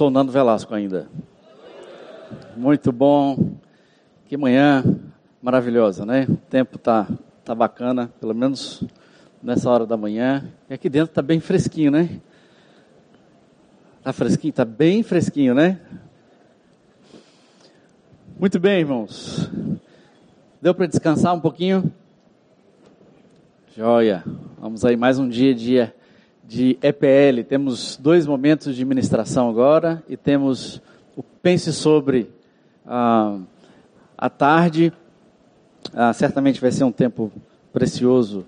Sou o Nando Velasco ainda. Muito bom. Que manhã maravilhosa, né? O tempo tá, tá bacana, pelo menos nessa hora da manhã. E aqui dentro tá bem fresquinho, né? Tá fresquinho, tá bem fresquinho, né? Muito bem, irmãos. Deu para descansar um pouquinho? Joia. Vamos aí mais um dia, dia de EPL. Temos dois momentos de ministração agora e temos o Pense Sobre ah, tarde. Ah, certamente vai ser um tempo precioso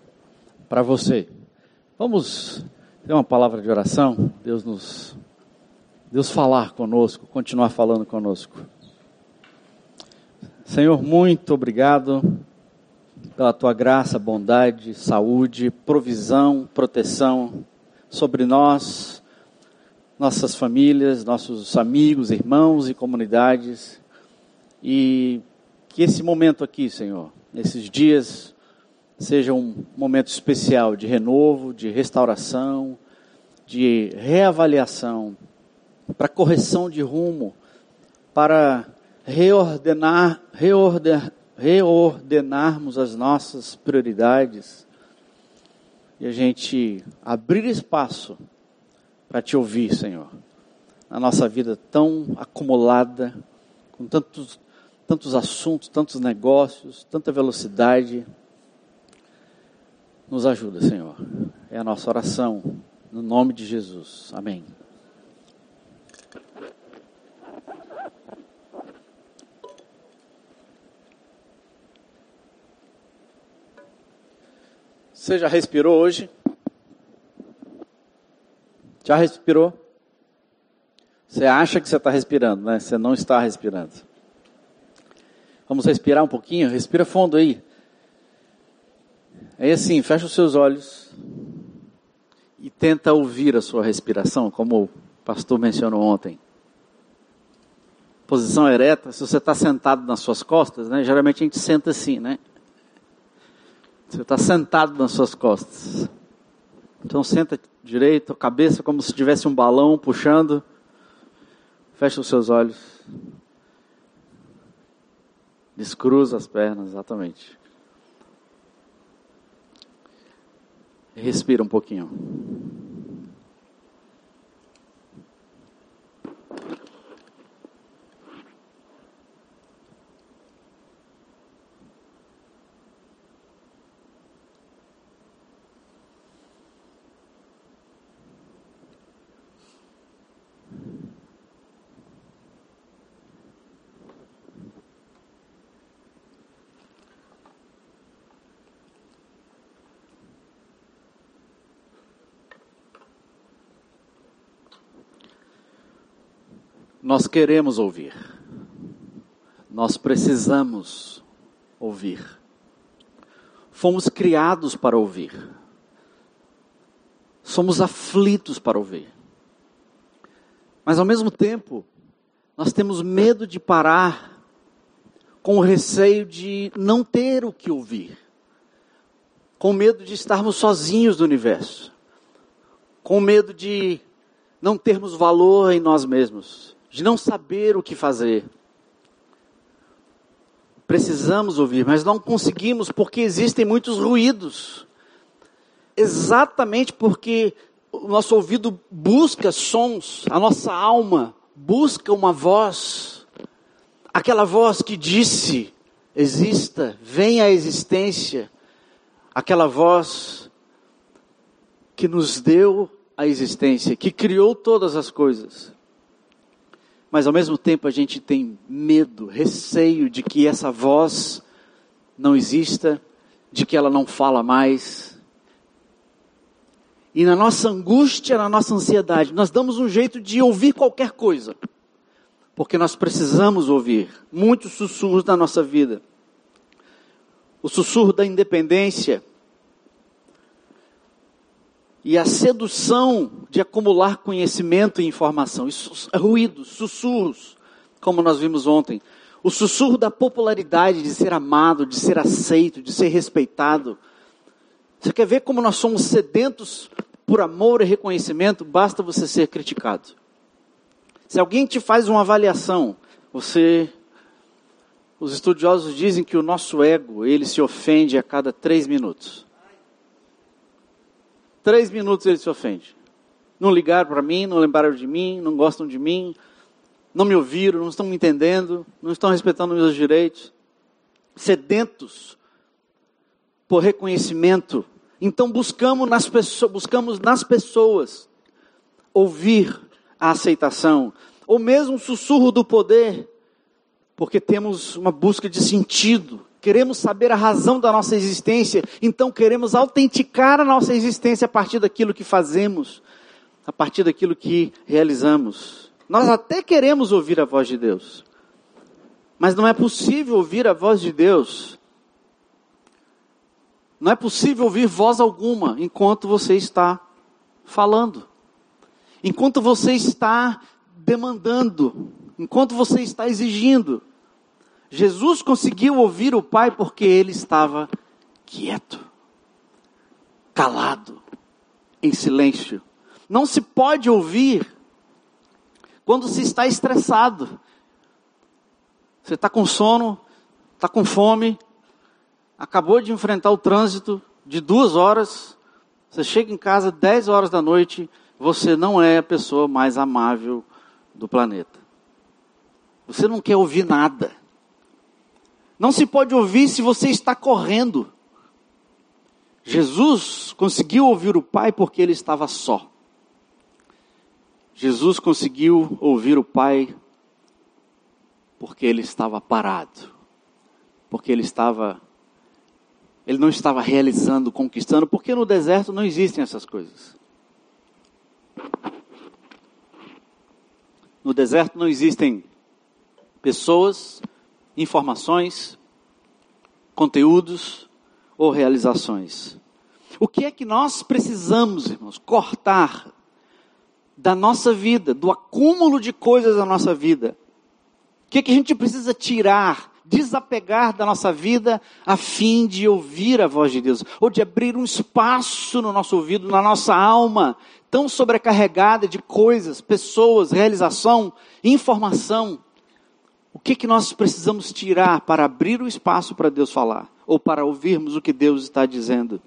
para você. Vamos ter uma palavra de oração. Deus nos, Deus falar conosco, continuar falando conosco. Senhor, muito obrigado pela tua graça, bondade, saúde, provisão, proteção sobre nós, nossas famílias, nossos amigos, irmãos e comunidades. E que esse momento aqui, Senhor, nesses dias, seja um momento especial de renovo, de restauração, de reavaliação, para correção de rumo, para reordenar, reordenar, reordenarmos as nossas prioridades e a gente abrir espaço para te ouvir, Senhor. Na nossa vida tão acumulada, com tantos, tantos assuntos, tantos negócios, tanta velocidade. Nos ajuda, Senhor. É a nossa oração, no nome de Jesus. Amém. Você já respirou hoje? Já respirou? Você acha que você está respirando, né? Você não está respirando. Vamos respirar um pouquinho? Respira fundo aí. Aí assim, fecha os seus olhos e tenta ouvir a sua respiração, como o pastor mencionou ontem. Posição ereta, se você está sentado nas suas costas, né? Geralmente a gente senta assim, né? Você está sentado nas suas costas. Então senta direito, a cabeça como se tivesse um balão puxando. Fecha os seus olhos. Descruza as pernas, exatamente. Respira um pouquinho. Nós queremos ouvir. Nós precisamos ouvir. Fomos criados para ouvir. Somos aflitos para ouvir. Mas ao mesmo tempo, nós temos medo de parar com o receio de não ter o que ouvir. Com medo de estarmos sozinhos no universo. Com medo de não termos valor em nós mesmos de não saber o que fazer. Precisamos ouvir, mas não conseguimos porque existem muitos ruídos. Exatamente porque o nosso ouvido busca sons, a nossa alma busca uma voz, aquela voz que disse: exista, venha à existência, aquela voz que nos deu a existência, que criou todas as coisas mas ao mesmo tempo a gente tem medo, receio de que essa voz não exista, de que ela não fala mais. E na nossa angústia, na nossa ansiedade, nós damos um jeito de ouvir qualquer coisa, porque nós precisamos ouvir muitos sussurros da nossa vida. O sussurro da independência, e a sedução de acumular conhecimento e informação, isso, ruídos, sussurros, como nós vimos ontem. O sussurro da popularidade, de ser amado, de ser aceito, de ser respeitado. Você quer ver como nós somos sedentos por amor e reconhecimento? Basta você ser criticado. Se alguém te faz uma avaliação, você. Os estudiosos dizem que o nosso ego, ele se ofende a cada três minutos. Três minutos ele se ofende. Não ligaram para mim, não lembraram de mim, não gostam de mim, não me ouviram, não estão me entendendo, não estão respeitando meus direitos. Sedentos por reconhecimento. Então buscamos nas, pessoas, buscamos nas pessoas ouvir a aceitação, ou mesmo um sussurro do poder, porque temos uma busca de sentido, queremos saber a razão da nossa existência, então queremos autenticar a nossa existência a partir daquilo que fazemos, a partir daquilo que realizamos. Nós até queremos ouvir a voz de Deus, mas não é possível ouvir a voz de Deus. Não é possível ouvir voz alguma enquanto você está falando, enquanto você está demandando, enquanto você está exigindo. Jesus conseguiu ouvir o Pai porque ele estava quieto, calado, em silêncio. Não se pode ouvir quando se está estressado. Você está com sono, está com fome, acabou de enfrentar o trânsito de duas horas, você chega em casa 10 horas da noite, você não é a pessoa mais amável do planeta. Você não quer ouvir nada. Não se pode ouvir se você está correndo. Jesus conseguiu ouvir o Pai porque ele estava só. Jesus conseguiu ouvir o Pai porque ele estava parado, porque ele estava ele não estava realizando, conquistando, porque no deserto não existem essas coisas. No deserto não existem pessoas, informações, conteúdos ou realizações. O que é que nós precisamos, irmãos, cortar da nossa vida, do acúmulo de coisas da nossa vida. O que, é que a gente precisa tirar, desapegar da nossa vida, a fim de ouvir a voz de Deus, ou de abrir um espaço no nosso ouvido, na nossa alma, tão sobrecarregada de coisas, pessoas, realização, informação. O que, que nós precisamos tirar para abrir o espaço para Deus falar, ou para ouvirmos o que Deus está dizendo?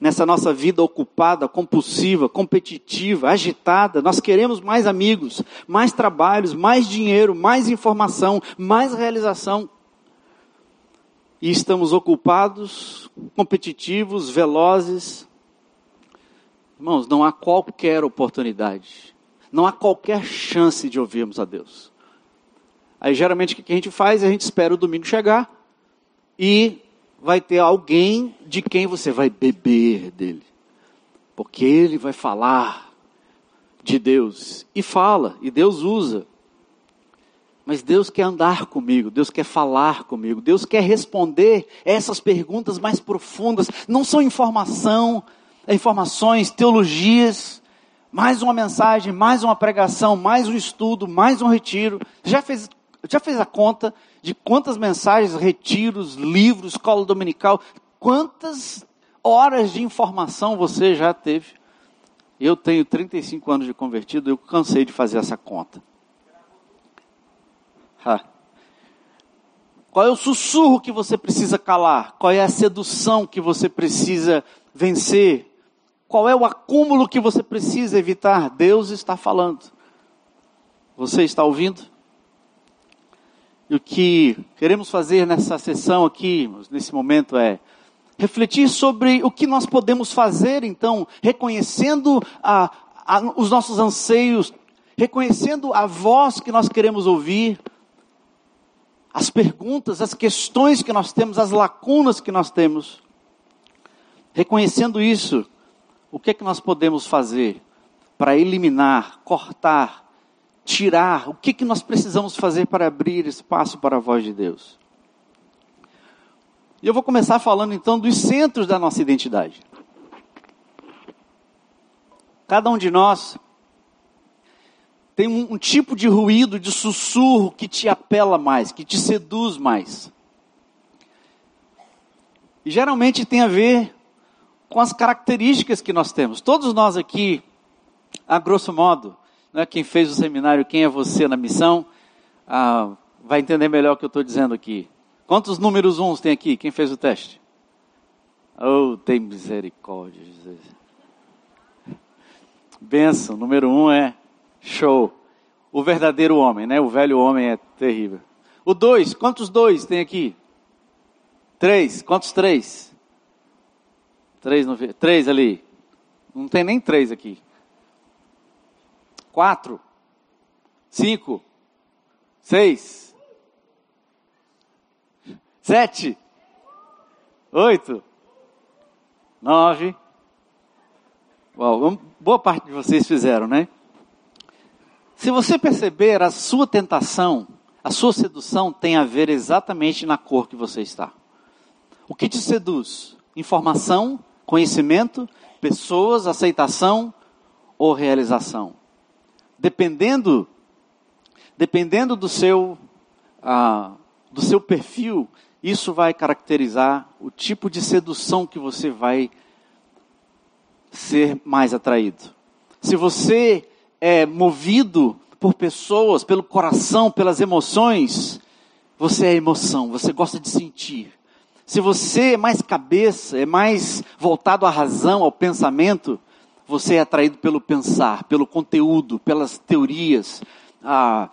nessa nossa vida ocupada, compulsiva, competitiva, agitada. Nós queremos mais amigos, mais trabalhos, mais dinheiro, mais informação, mais realização. E estamos ocupados, competitivos, velozes. Irmãos, não há qualquer oportunidade, não há qualquer chance de ouvirmos a Deus. Aí geralmente o que a gente faz? A gente espera o domingo chegar e vai ter alguém de quem você vai beber dele. Porque ele vai falar de Deus. E fala, e Deus usa. Mas Deus quer andar comigo, Deus quer falar comigo, Deus quer responder essas perguntas mais profundas. Não são informação, informações, teologias, mais uma mensagem, mais uma pregação, mais um estudo, mais um retiro. Já fez, já fez a conta de quantas mensagens, retiros, livros, escola dominical, quantas horas de informação você já teve. Eu tenho 35 anos de convertido, eu cansei de fazer essa conta. Ha. Qual é o sussurro que você precisa calar? Qual é a sedução que você precisa vencer? Qual é o acúmulo que você precisa evitar? Deus está falando. Você está ouvindo? E o que queremos fazer nessa sessão aqui, nesse momento, é refletir sobre o que nós podemos fazer, então, reconhecendo a, a, os nossos anseios, reconhecendo a voz que nós queremos ouvir, as perguntas, as questões que nós temos, as lacunas que nós temos. Reconhecendo isso, o que é que nós podemos fazer para eliminar, cortar tirar, o que, que nós precisamos fazer para abrir espaço para a voz de Deus. E eu vou começar falando então dos centros da nossa identidade. Cada um de nós tem um, um tipo de ruído, de sussurro que te apela mais, que te seduz mais. E geralmente tem a ver com as características que nós temos. Todos nós aqui, a grosso modo, né, quem fez o seminário Quem é Você na Missão, ah, vai entender melhor o que eu estou dizendo aqui. Quantos números uns tem aqui? Quem fez o teste? Oh, tem misericórdia, Jesus. Benção, número um é show. O verdadeiro homem, né? O velho homem é terrível. O dois, quantos dois tem aqui? Três, quantos três? Três, no, três ali. Não tem nem três aqui. Quatro. Cinco. Seis. Sete. Oito. Nove. Bom, boa parte de vocês fizeram, né? Se você perceber, a sua tentação, a sua sedução tem a ver exatamente na cor que você está. O que te seduz? Informação, conhecimento, pessoas, aceitação ou realização? Dependendo, dependendo do seu, ah, do seu perfil, isso vai caracterizar o tipo de sedução que você vai ser mais atraído. Se você é movido por pessoas, pelo coração, pelas emoções, você é emoção, você gosta de sentir. Se você é mais cabeça, é mais voltado à razão, ao pensamento, você é atraído pelo pensar, pelo conteúdo, pelas teorias, ah,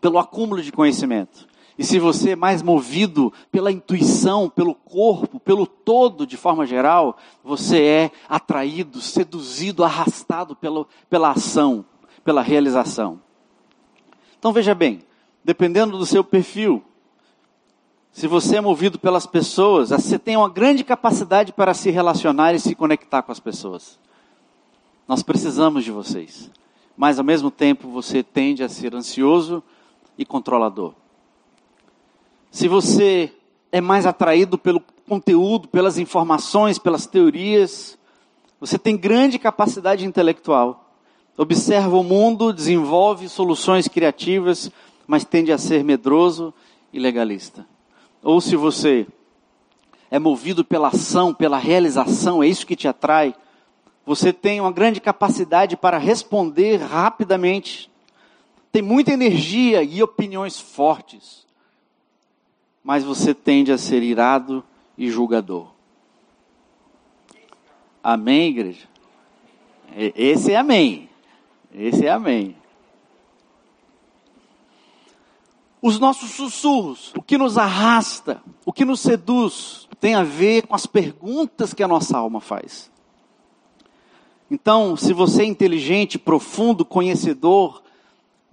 pelo acúmulo de conhecimento. E se você é mais movido pela intuição, pelo corpo, pelo todo de forma geral, você é atraído, seduzido, arrastado pelo, pela ação, pela realização. Então veja bem, dependendo do seu perfil, se você é movido pelas pessoas, você tem uma grande capacidade para se relacionar e se conectar com as pessoas. Nós precisamos de vocês. Mas ao mesmo tempo você tende a ser ansioso e controlador. Se você é mais atraído pelo conteúdo, pelas informações, pelas teorias, você tem grande capacidade intelectual. Observa o mundo, desenvolve soluções criativas, mas tende a ser medroso e legalista ou se você é movido pela ação, pela realização, é isso que te atrai, você tem uma grande capacidade para responder rapidamente, tem muita energia e opiniões fortes, mas você tende a ser irado e julgador. Amém, igreja? Esse é amém. Esse é amém. Os nossos sussurros, o que nos arrasta, o que nos seduz, tem a ver com as perguntas que a nossa alma faz. Então, se você é inteligente, profundo, conhecedor,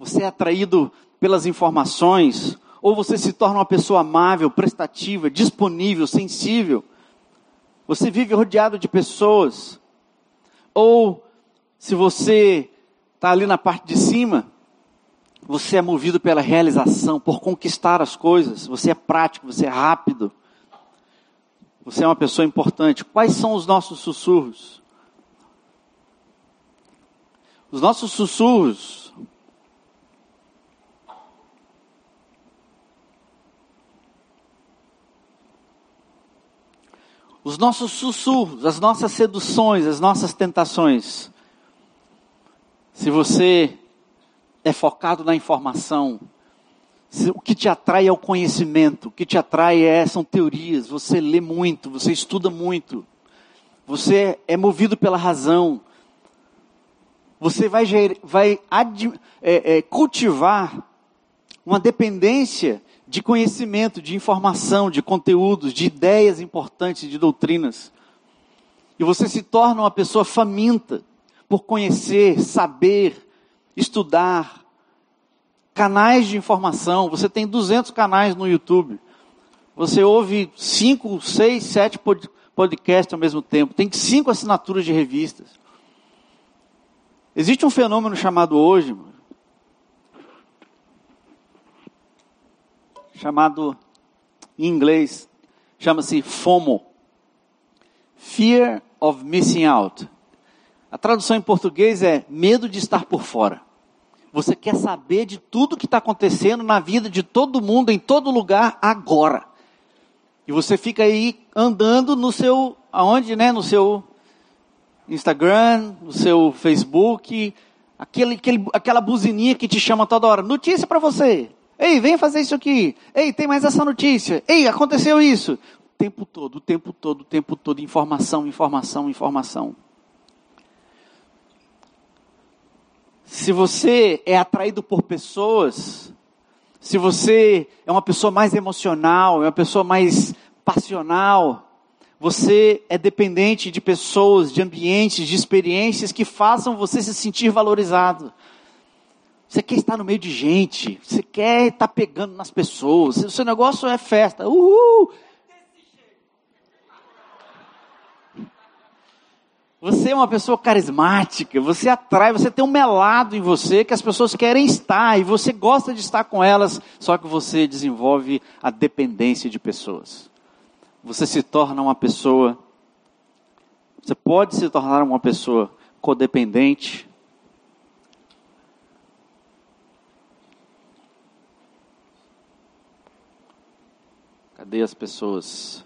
você é atraído pelas informações, ou você se torna uma pessoa amável, prestativa, disponível, sensível, você vive rodeado de pessoas, ou se você está ali na parte de cima, você é movido pela realização, por conquistar as coisas. Você é prático, você é rápido. Você é uma pessoa importante. Quais são os nossos sussurros? Os nossos sussurros. Os nossos sussurros, as nossas seduções, as nossas tentações. Se você é focado na informação. O que te atrai é o conhecimento, o que te atrai é, são teorias, você lê muito, você estuda muito, você é movido pela razão, você vai, vai ad, é, é, cultivar uma dependência de conhecimento, de informação, de conteúdos, de ideias importantes, de doutrinas. E você se torna uma pessoa faminta por conhecer, saber, estudar, canais de informação. Você tem 200 canais no YouTube. Você ouve 5, 6, 7 podcasts ao mesmo tempo. Tem 5 assinaturas de revistas. Existe um fenômeno chamado hoje, chamado em inglês, chama-se FOMO. Fear of Missing Out. A tradução em português é medo de estar por fora. Você quer saber de tudo que está acontecendo na vida de todo mundo, em todo lugar, agora. E você fica aí andando no seu, aonde, né? No seu Instagram, no seu Facebook, Aquele, aquele, aquela buzininha que te chama toda hora. Notícia para você. Ei, vem fazer isso aqui. Ei, tem mais essa notícia. Ei, aconteceu isso. O tempo todo, o tempo todo, o tempo todo. Informação, informação, informação. Se você é atraído por pessoas, se você é uma pessoa mais emocional, é uma pessoa mais passional, você é dependente de pessoas, de ambientes, de experiências que façam você se sentir valorizado. Você quer estar no meio de gente, você quer estar pegando nas pessoas, o seu negócio é festa. Uhul! Você é uma pessoa carismática, você atrai, você tem um melado em você que as pessoas querem estar e você gosta de estar com elas, só que você desenvolve a dependência de pessoas você se torna uma pessoa, você pode se tornar uma pessoa codependente. Cadê as pessoas?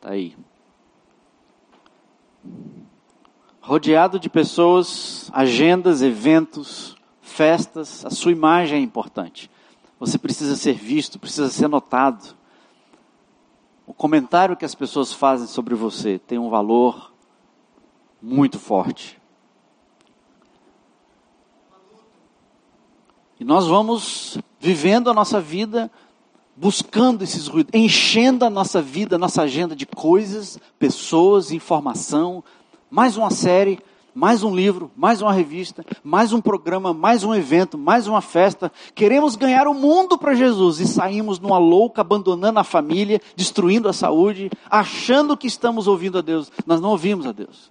Tá aí rodeado de pessoas, agendas, eventos, festas, a sua imagem é importante. Você precisa ser visto, precisa ser notado. O comentário que as pessoas fazem sobre você tem um valor muito forte. E nós vamos vivendo a nossa vida buscando esses ruídos, enchendo a nossa vida, a nossa agenda de coisas, pessoas, informação, mais uma série, mais um livro, mais uma revista, mais um programa, mais um evento, mais uma festa. Queremos ganhar o mundo para Jesus e saímos numa louca, abandonando a família, destruindo a saúde, achando que estamos ouvindo a Deus. Nós não ouvimos a Deus.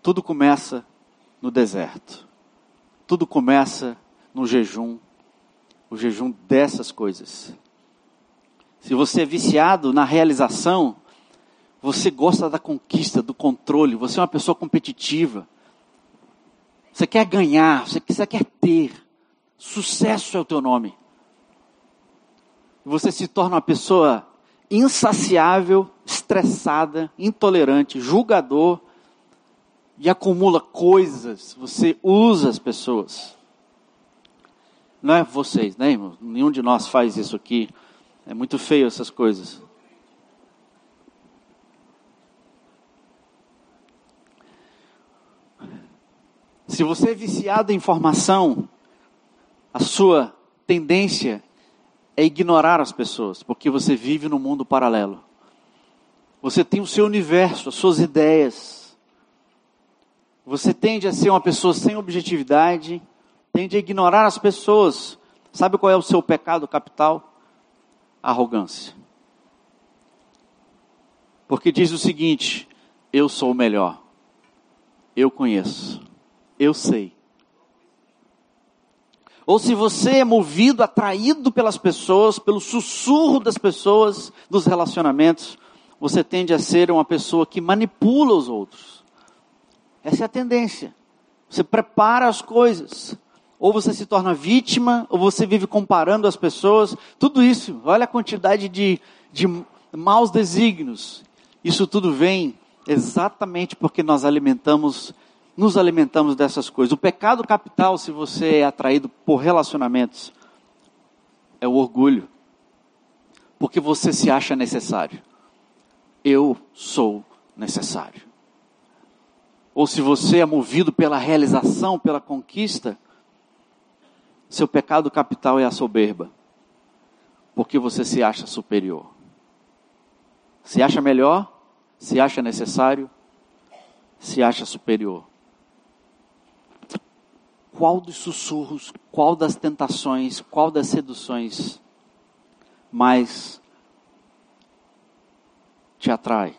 Tudo começa no deserto. Tudo começa no jejum, o jejum dessas coisas. Se você é viciado na realização, você gosta da conquista, do controle, você é uma pessoa competitiva. Você quer ganhar, você quer ter. Sucesso é o teu nome. Você se torna uma pessoa insaciável, estressada, intolerante, julgador e acumula coisas. Você usa as pessoas. Não é vocês, né, irmão? Nenhum de nós faz isso aqui. É muito feio essas coisas. Se você é viciado em informação, a sua tendência é ignorar as pessoas, porque você vive num mundo paralelo. Você tem o seu universo, as suas ideias. Você tende a ser uma pessoa sem objetividade, tende a ignorar as pessoas. Sabe qual é o seu pecado capital? arrogância. Porque diz o seguinte: eu sou o melhor, eu conheço, eu sei. Ou se você é movido, atraído pelas pessoas, pelo sussurro das pessoas, dos relacionamentos, você tende a ser uma pessoa que manipula os outros. Essa é a tendência. Você prepara as coisas ou você se torna vítima, ou você vive comparando as pessoas, tudo isso, olha a quantidade de, de maus desígnios. Isso tudo vem exatamente porque nós alimentamos, nos alimentamos dessas coisas. O pecado capital, se você é atraído por relacionamentos, é o orgulho. Porque você se acha necessário. Eu sou necessário. Ou se você é movido pela realização, pela conquista, seu pecado capital é a soberba, porque você se acha superior. Se acha melhor, se acha necessário, se acha superior. Qual dos sussurros, qual das tentações, qual das seduções mais te atrai?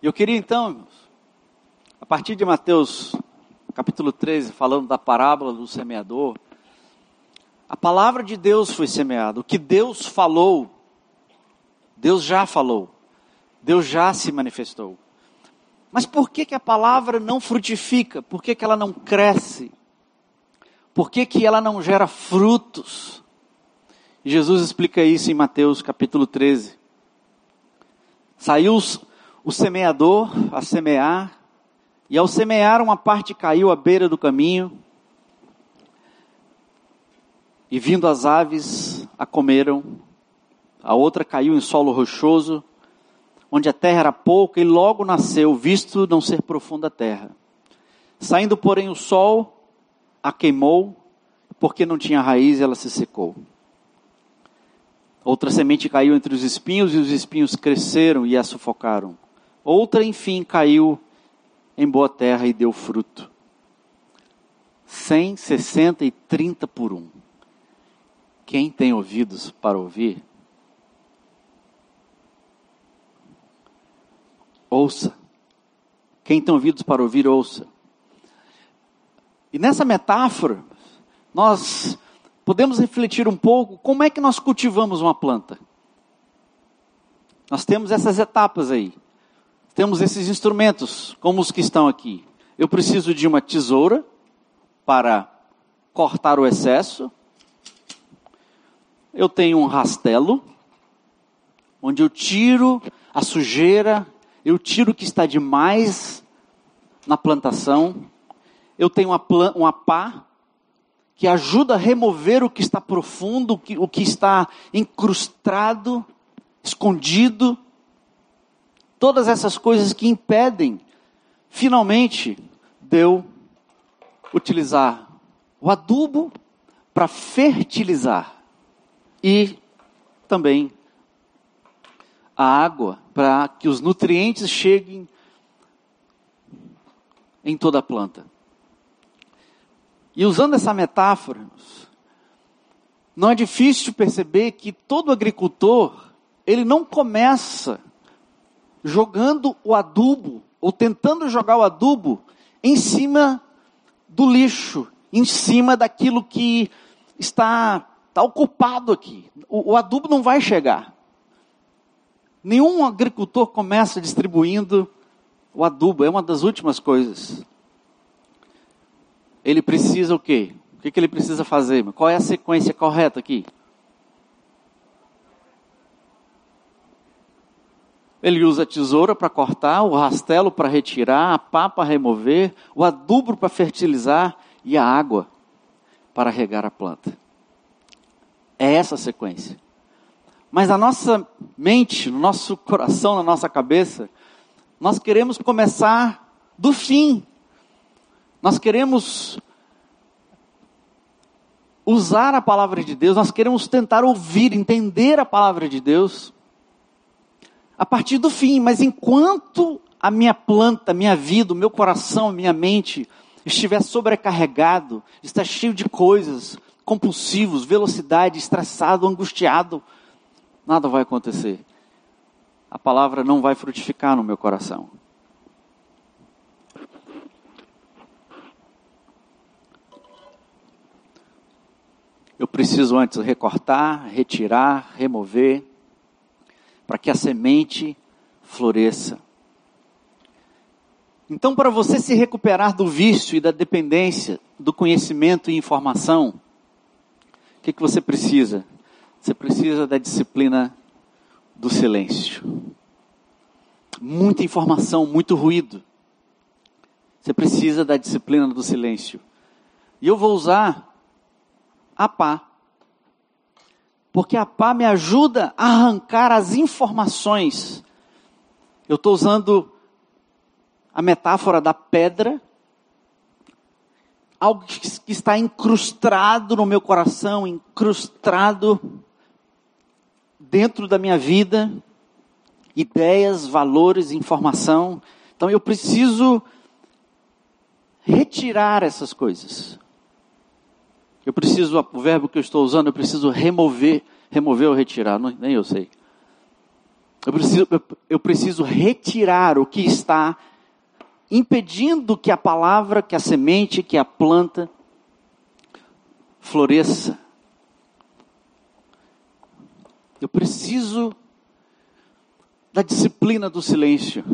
Eu queria então, a partir de Mateus capítulo 13, falando da parábola do semeador, a palavra de Deus foi semeada, o que Deus falou, Deus já falou. Deus já se manifestou. Mas por que, que a palavra não frutifica? Por que, que ela não cresce? Por que, que ela não gera frutos? Jesus explica isso em Mateus capítulo 13. Saiu o semeador a semear, e ao semear, uma parte caiu à beira do caminho, e vindo as aves a comeram, a outra caiu em solo rochoso, onde a terra era pouca, e logo nasceu, visto não ser profunda a terra. Saindo, porém, o sol a queimou, porque não tinha raiz, ela se secou. Outra semente caiu entre os espinhos, e os espinhos cresceram e a sufocaram. Outra, enfim, caiu em boa terra e deu fruto. Cem, sessenta e trinta por um. Quem tem ouvidos para ouvir, ouça. Quem tem ouvidos para ouvir, ouça. E nessa metáfora, nós podemos refletir um pouco como é que nós cultivamos uma planta. Nós temos essas etapas aí. Temos esses instrumentos, como os que estão aqui. Eu preciso de uma tesoura para cortar o excesso. Eu tenho um rastelo, onde eu tiro a sujeira eu tiro o que está demais na plantação, eu tenho uma, uma pá que ajuda a remover o que está profundo, o que, o que está incrustado, escondido, todas essas coisas que impedem, finalmente, de eu utilizar o adubo para fertilizar e também a água para que os nutrientes cheguem em toda a planta. E usando essa metáfora, não é difícil perceber que todo agricultor, ele não começa jogando o adubo, ou tentando jogar o adubo, em cima do lixo, em cima daquilo que está, está ocupado aqui. O, o adubo não vai chegar. Nenhum agricultor começa distribuindo o adubo, é uma das últimas coisas. Ele precisa o quê? O que, ele precisa fazer? Qual é a sequência correta aqui? Ele usa a tesoura para cortar, o rastelo para retirar, a pá para remover, o adubo para fertilizar e a água para regar a planta. É essa a sequência. Mas na nossa mente, no nosso coração, na nossa cabeça, nós queremos começar do fim. Nós queremos usar a palavra de Deus, nós queremos tentar ouvir, entender a palavra de Deus a partir do fim, mas enquanto a minha planta, a minha vida, o meu coração, a minha mente estiver sobrecarregado, está cheio de coisas, compulsivos, velocidade, estressado, angustiado, nada vai acontecer. A palavra não vai frutificar no meu coração. Eu preciso antes recortar, retirar, remover, para que a semente floresça. Então, para você se recuperar do vício e da dependência do conhecimento e informação, o que, que você precisa? Você precisa da disciplina do silêncio. Muita informação, muito ruído. Você precisa da disciplina do silêncio. E eu vou usar a pá. Porque a pá me ajuda a arrancar as informações. Eu estou usando a metáfora da pedra algo que está incrustado no meu coração, incrustado dentro da minha vida, ideias, valores, informação. Então eu preciso retirar essas coisas. Eu preciso, o verbo que eu estou usando, eu preciso remover, remover ou retirar, não, nem eu sei. Eu preciso, eu, eu preciso retirar o que está impedindo que a palavra, que a semente, que a planta floresça. Eu preciso da disciplina do silêncio.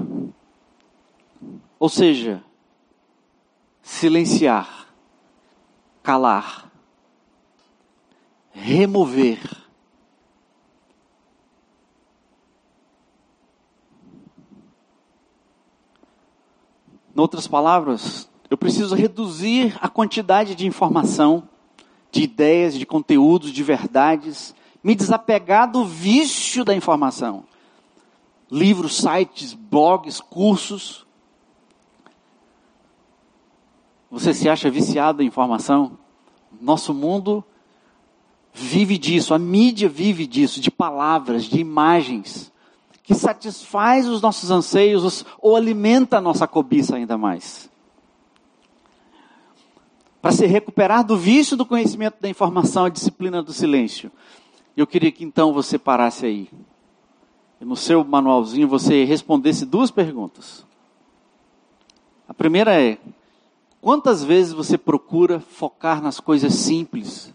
Ou seja, silenciar, calar, remover. Em outras palavras, eu preciso reduzir a quantidade de informação, de ideias, de conteúdos, de verdades, me desapegar do vício da informação. Livros, sites, blogs, cursos, Você se acha viciado em informação? Nosso mundo vive disso, a mídia vive disso, de palavras, de imagens, que satisfaz os nossos anseios ou alimenta a nossa cobiça ainda mais. Para se recuperar do vício do conhecimento da informação, a disciplina do silêncio. Eu queria que então você parasse aí. E no seu manualzinho você respondesse duas perguntas. A primeira é: Quantas vezes você procura focar nas coisas simples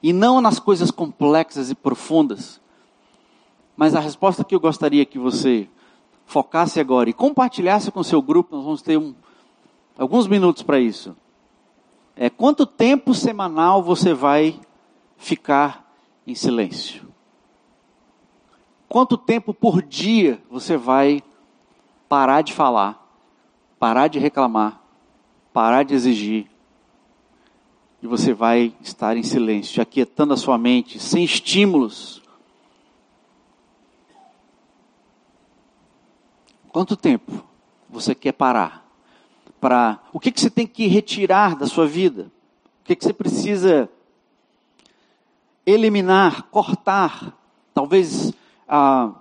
e não nas coisas complexas e profundas? Mas a resposta que eu gostaria que você focasse agora e compartilhasse com o seu grupo, nós vamos ter um, alguns minutos para isso. É quanto tempo semanal você vai ficar em silêncio? Quanto tempo por dia você vai parar de falar, parar de reclamar, parar de exigir. E você vai estar em silêncio, aquietando a sua mente, sem estímulos. Quanto tempo você quer parar? Para o que, que você tem que retirar da sua vida? O que, que você precisa eliminar, cortar? Talvez ah,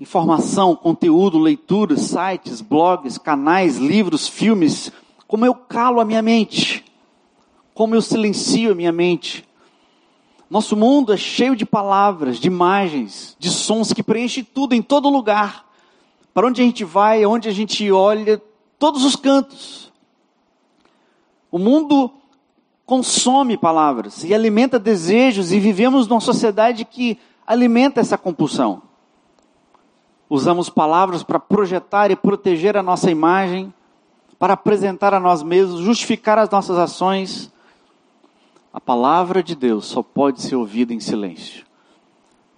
informação, conteúdo, leituras, sites, blogs, canais, livros, filmes, como eu calo a minha mente, como eu silencio a minha mente. Nosso mundo é cheio de palavras, de imagens, de sons que preenche tudo em todo lugar. Para onde a gente vai, onde a gente olha, todos os cantos. O mundo consome palavras e alimenta desejos e vivemos numa sociedade que alimenta essa compulsão usamos palavras para projetar e proteger a nossa imagem, para apresentar a nós mesmos, justificar as nossas ações. A palavra de Deus só pode ser ouvida em silêncio.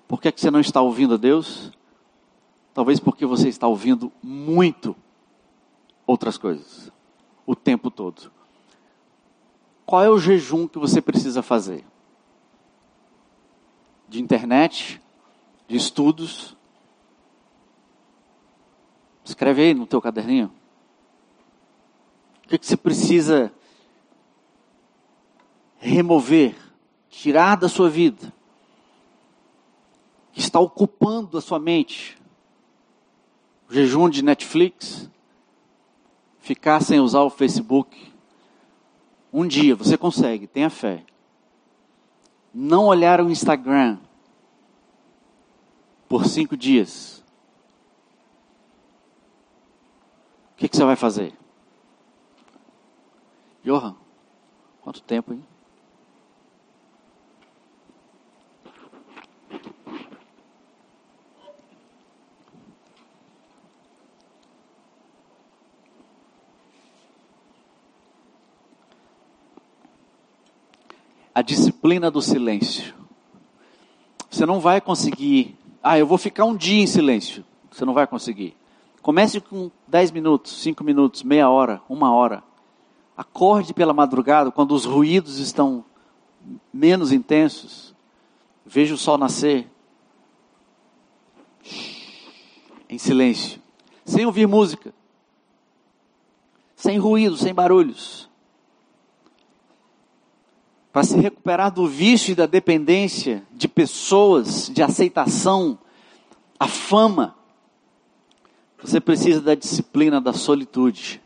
Por que, é que você não está ouvindo a Deus? Talvez porque você está ouvindo muito outras coisas, o tempo todo. Qual é o jejum que você precisa fazer? De internet, de estudos, Escreve aí no teu caderninho. O que, que você precisa remover, tirar da sua vida, que está ocupando a sua mente? O jejum de Netflix, ficar sem usar o Facebook. Um dia você consegue, tenha fé. Não olhar o Instagram por cinco dias. O que, que você vai fazer? Johan, quanto tempo, hein? A disciplina do silêncio. Você não vai conseguir. Ah, eu vou ficar um dia em silêncio. Você não vai conseguir. Comece com 10 minutos, 5 minutos, meia hora, uma hora. Acorde pela madrugada, quando os ruídos estão menos intensos. Veja o sol nascer. Em silêncio. Sem ouvir música. Sem ruído, sem barulhos. Para se recuperar do vício e da dependência de pessoas, de aceitação, a fama você precisa da disciplina da solitude.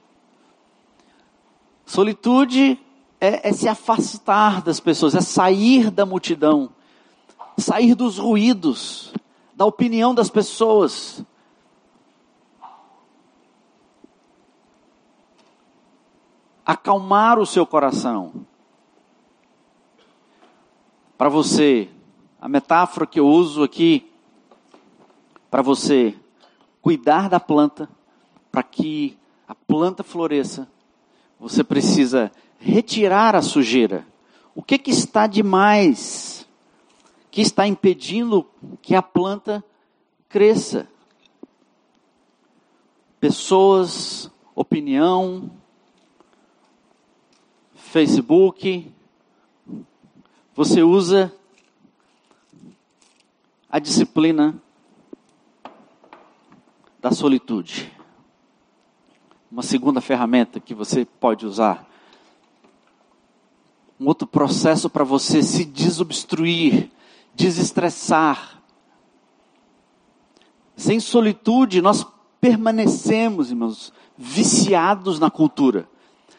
Solitude é, é, se afastar das pessoas, é sair da multidão, sair dos ruídos, da opinião das pessoas. Acalmar o seu coração. Para você, a metáfora que eu uso aqui para você cuidar da planta, para que a planta floresça, você precisa retirar a sujeira. O que, que está demais? Que está impedindo que a planta cresça? Pessoas, opinião, Facebook, você usa a disciplina da solitude. Uma segunda ferramenta que você pode usar. Um outro processo para você se desobstruir, desestressar. Sem solitude, nós permanecemos, irmãos, viciados na cultura.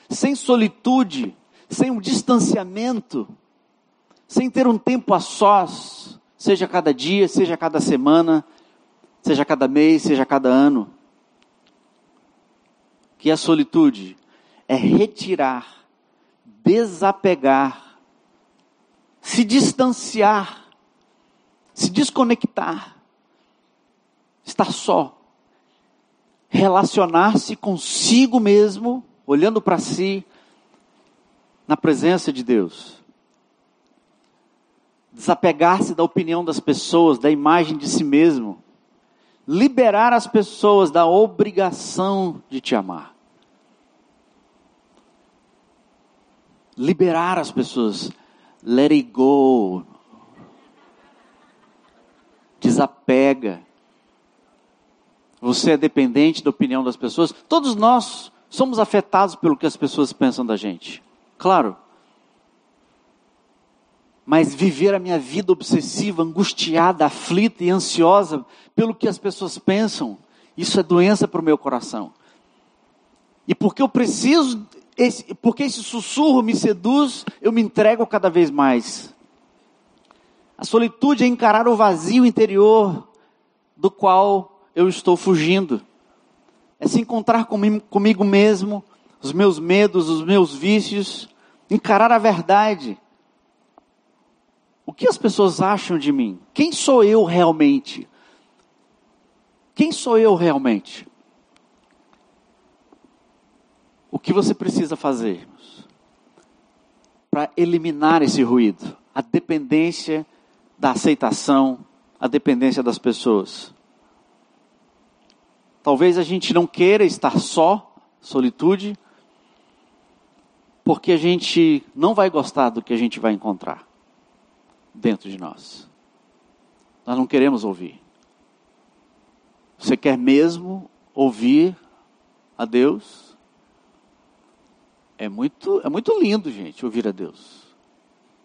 Sem solitude, sem um distanciamento, sem ter um tempo a sós, seja cada dia, seja cada semana, seja cada mês, seja cada ano. Que a solitude é retirar, desapegar, se distanciar, se desconectar, estar só, relacionar-se consigo mesmo, olhando para si, na presença de Deus. Desapegar-se da opinião das pessoas, da imagem de si mesmo. Liberar as pessoas da obrigação de te amar. Liberar as pessoas. Let it go. Desapega. Você é dependente da opinião das pessoas. Todos nós somos afetados pelo que as pessoas pensam da gente. Claro. Mas viver a minha vida obsessiva, angustiada, aflita e ansiosa pelo que as pessoas pensam, isso é doença para o meu coração. E porque eu preciso, esse, porque esse sussurro me seduz, eu me entrego cada vez mais. A solitude é encarar o vazio interior do qual eu estou fugindo. É se encontrar comigo, comigo mesmo, os meus medos, os meus vícios, encarar a verdade. O que as pessoas acham de mim? Quem sou eu realmente? Quem sou eu realmente? O que você precisa fazer para eliminar esse ruído? A dependência da aceitação, a dependência das pessoas. Talvez a gente não queira estar só, solitude, porque a gente não vai gostar do que a gente vai encontrar dentro de nós. Nós não queremos ouvir. Você quer mesmo ouvir a Deus? É muito, é muito lindo, gente, ouvir a Deus.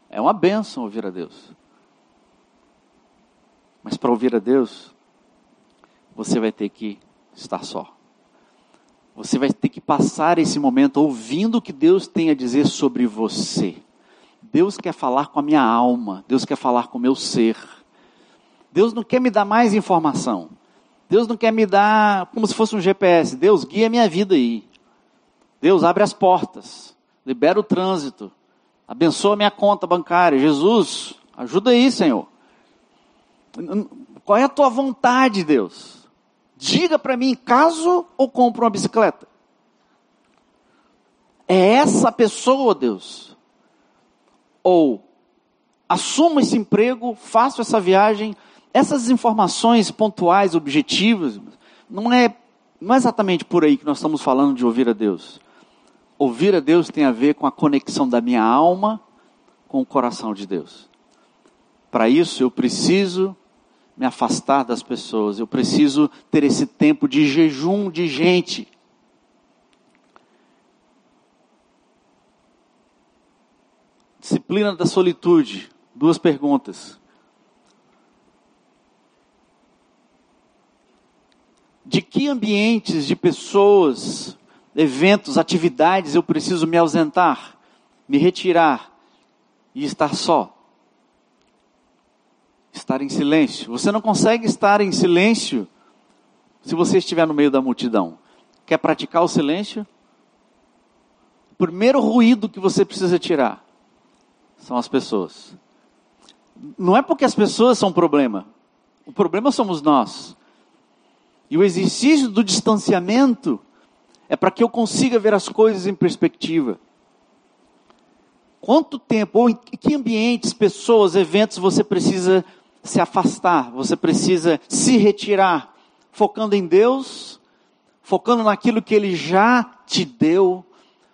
É uma benção ouvir a Deus. Mas para ouvir a Deus, você vai ter que estar só. Você vai ter que passar esse momento ouvindo o que Deus tem a dizer sobre você. Deus quer falar com a minha alma, Deus quer falar com o meu ser. Deus não quer me dar mais informação. Deus não quer me dar como se fosse um GPS. Deus guia a minha vida aí. Deus abre as portas, libera o trânsito, abençoa a minha conta bancária. Jesus, ajuda aí, Senhor. Qual é a tua vontade, Deus? Diga para mim, caso ou compro uma bicicleta? É essa pessoa, Deus? Ou assumo esse emprego, faço essa viagem, essas informações pontuais, objetivas, não é, não é exatamente por aí que nós estamos falando de ouvir a Deus. Ouvir a Deus tem a ver com a conexão da minha alma com o coração de Deus. Para isso eu preciso me afastar das pessoas, eu preciso ter esse tempo de jejum de gente. Disciplina da solitude. Duas perguntas. De que ambientes, de pessoas, eventos, atividades eu preciso me ausentar, me retirar e estar só? estar em silêncio. Você não consegue estar em silêncio se você estiver no meio da multidão. Quer praticar o silêncio? Primeiro ruído que você precisa tirar são as pessoas. Não é porque as pessoas são um problema. O problema somos nós. E o exercício do distanciamento é para que eu consiga ver as coisas em perspectiva. Quanto tempo, ou em que ambientes, pessoas, eventos você precisa se afastar, você precisa se retirar, focando em Deus, focando naquilo que Ele já te deu,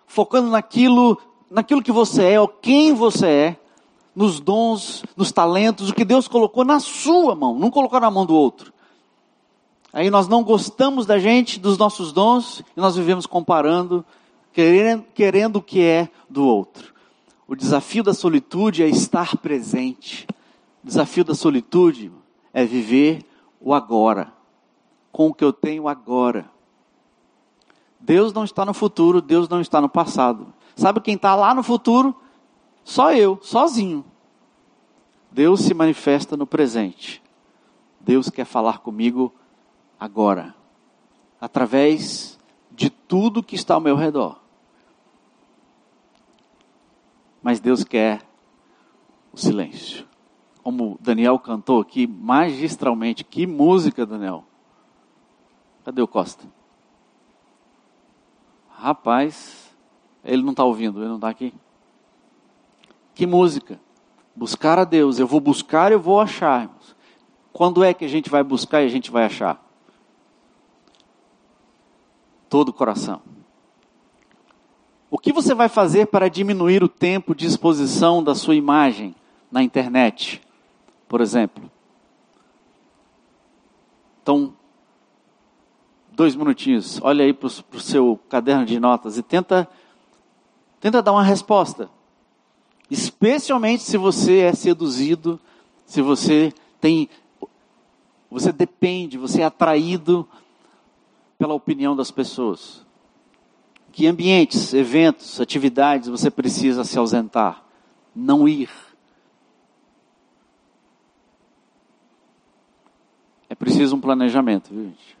focando naquilo, naquilo que você é, ou quem você é, nos dons, nos talentos, o que Deus colocou na sua mão, não colocou na mão do outro. Aí nós não gostamos da gente, dos nossos dons, e nós vivemos comparando, querendo, querendo o que é do outro. O desafio da solitude é estar presente. O desafio da solitude é viver o agora, com o que eu tenho agora. Deus não está no futuro, Deus não está no passado. Sabe quem está lá no futuro? Só eu, sozinho. Deus se manifesta no presente. Deus quer falar comigo agora, através de tudo que está ao meu redor. Mas Deus quer o silêncio. Como Daniel cantou aqui magistralmente. Que música, Daniel. Cadê o Costa? Rapaz, ele não está ouvindo, ele não está aqui. Que música. Buscar a Deus. Eu vou buscar, eu vou achar. Quando é que a gente vai buscar e a gente vai achar? todo o coração. O que você vai fazer para diminuir o tempo de exposição da sua imagem na internet, por exemplo? Então, dois minutinhos, olha aí para o seu caderno de notas e tenta, tenta dar uma resposta. Especialmente se você é seduzido, se você tem, você depende, você é atraído pela opinião das pessoas. Que ambientes, eventos, atividades você precisa se ausentar, não ir. É preciso um planejamento, viu, gente?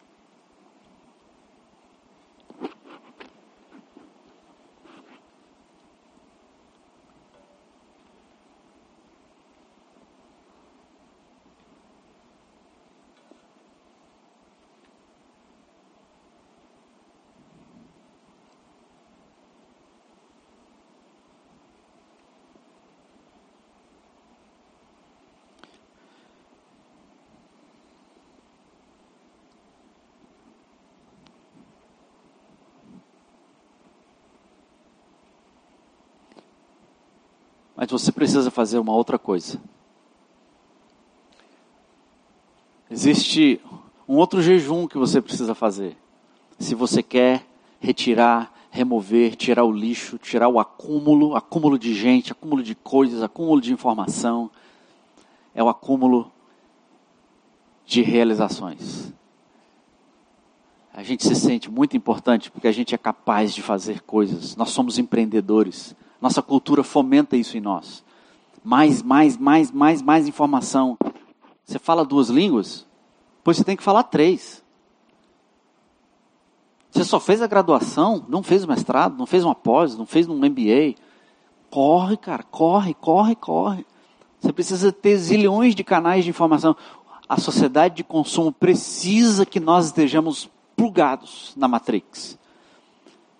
Mas você precisa fazer uma outra coisa. Existe um outro jejum que você precisa fazer. Se você quer retirar, remover, tirar o lixo, tirar o acúmulo, acúmulo de gente, acúmulo de coisas, acúmulo de informação, é o acúmulo de realizações. A gente se sente muito importante porque a gente é capaz de fazer coisas. Nós somos empreendedores. Nossa cultura fomenta isso em nós. Mais, mais, mais, mais, mais informação. Você fala duas línguas? Pois você tem que falar três. Você só fez a graduação, não fez o mestrado, não fez uma pós, não fez um MBA. Corre, cara, corre, corre, corre. Você precisa ter zilhões de canais de informação. A sociedade de consumo precisa que nós estejamos plugados na Matrix.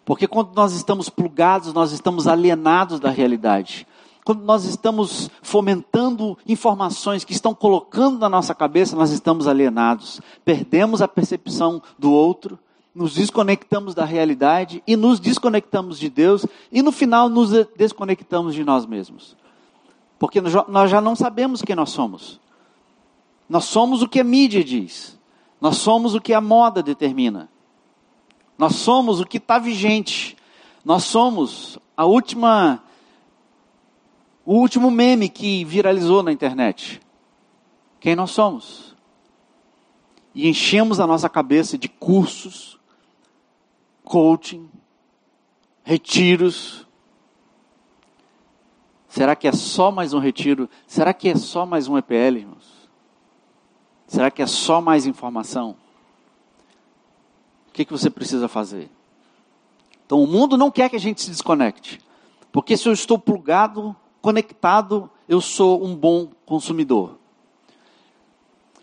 Porque quando nós estamos plugados, nós estamos alienados da realidade. Quando nós estamos fomentando informações que estão colocando na nossa cabeça, nós estamos alienados. Perdemos a percepção do outro, nos desconectamos da realidade e nos desconectamos de Deus e no final nos desconectamos de nós mesmos. Porque nós já não sabemos quem nós somos. Nós somos o que a mídia diz. Nós somos o que a moda determina. Nós somos o que está vigente. Nós somos a última, o último meme que viralizou na internet. Quem nós somos? E enchemos a nossa cabeça de cursos, coaching, retiros. Será que é só mais um retiro? Será que é só mais um EPL, irmãos? Será que é só mais informação? O que, que você precisa fazer? Então, o mundo não quer que a gente se desconecte. Porque se eu estou plugado, conectado, eu sou um bom consumidor.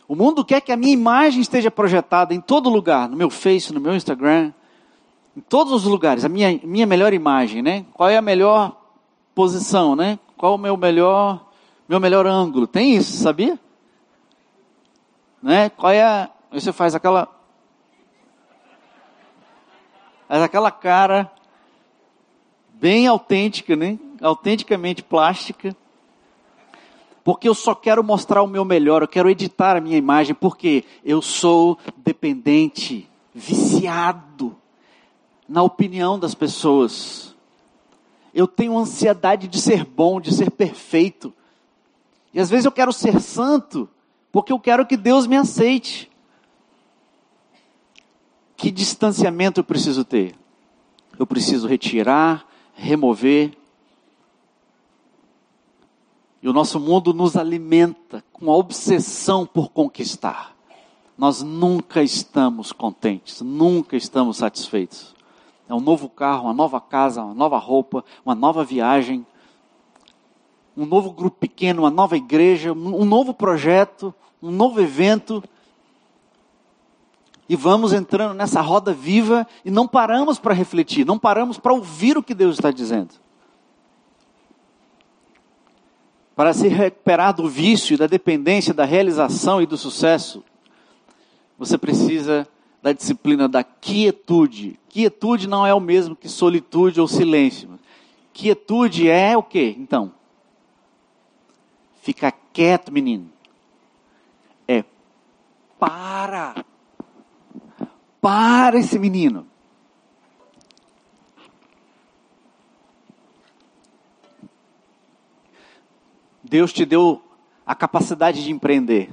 O mundo quer que a minha imagem esteja projetada em todo lugar, no meu Face, no meu Instagram, em todos os lugares, a minha, minha melhor imagem, né? Qual é a melhor posição, né? Qual o meu melhor, meu melhor ângulo? Tem isso, sabia? Né? Qual é a, você faz aquela faz aquela cara bem autêntica, né? Autenticamente plástica. Porque eu só quero mostrar o meu melhor, eu quero editar a minha imagem, porque eu sou dependente, viciado na opinião das pessoas. Eu tenho ansiedade de ser bom, de ser perfeito. E às vezes eu quero ser santo, porque eu quero que Deus me aceite. Que distanciamento eu preciso ter? Eu preciso retirar, remover. E o nosso mundo nos alimenta com a obsessão por conquistar. Nós nunca estamos contentes, nunca estamos satisfeitos. É um novo carro, uma nova casa, uma nova roupa, uma nova viagem, um novo grupo pequeno, uma nova igreja, um novo projeto, um novo evento. E vamos entrando nessa roda viva e não paramos para refletir, não paramos para ouvir o que Deus está dizendo. Para se recuperar do vício, da dependência, da realização e do sucesso, você precisa da disciplina da quietude. Quietude não é o mesmo que solitude ou silêncio. Quietude é o que, então? Fica quieto, menino. É para. Para esse menino. Deus te deu a capacidade de empreender,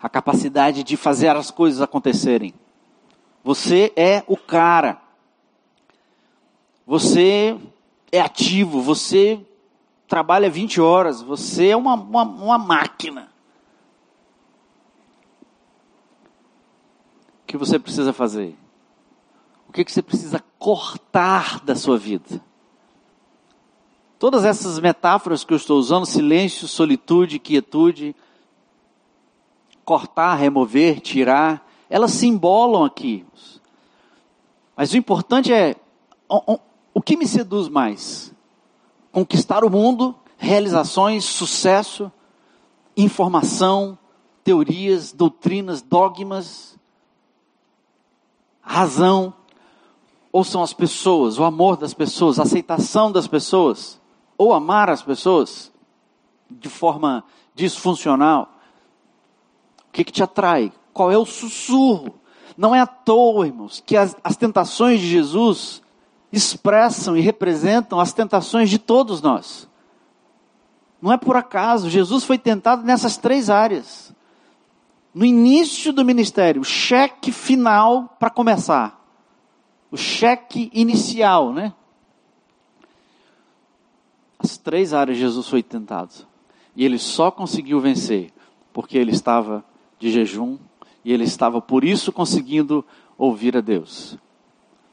a capacidade de fazer as coisas acontecerem. Você é o cara. Você é ativo, você trabalha 20 horas, você é uma, uma, uma máquina. O que você precisa fazer? O que, que você precisa cortar da sua vida? Todas essas metáforas que eu estou usando, silêncio, solitude, quietude, cortar, remover, tirar, elas se embolam aqui. Mas o importante é o, que me seduz mais? Conquistar o mundo, realizações, sucesso, informação, teorias, doutrinas, dogmas, razão, ou são as pessoas, o amor das pessoas, a aceitação das pessoas, ou amar as pessoas de forma disfuncional? O que, que te atrai? Qual é o sussurro? Não é à toa, irmãos, que as, as tentações de Jesus expressam e representam as tentações de todos nós. Não é por acaso, Jesus foi tentado nessas três áreas. No início do ministério, o cheque final para começar. O cheque inicial, né? As três áreas Jesus foi tentado. E ele só conseguiu vencer porque ele estava de jejum e ele estava por isso conseguindo ouvir a Deus.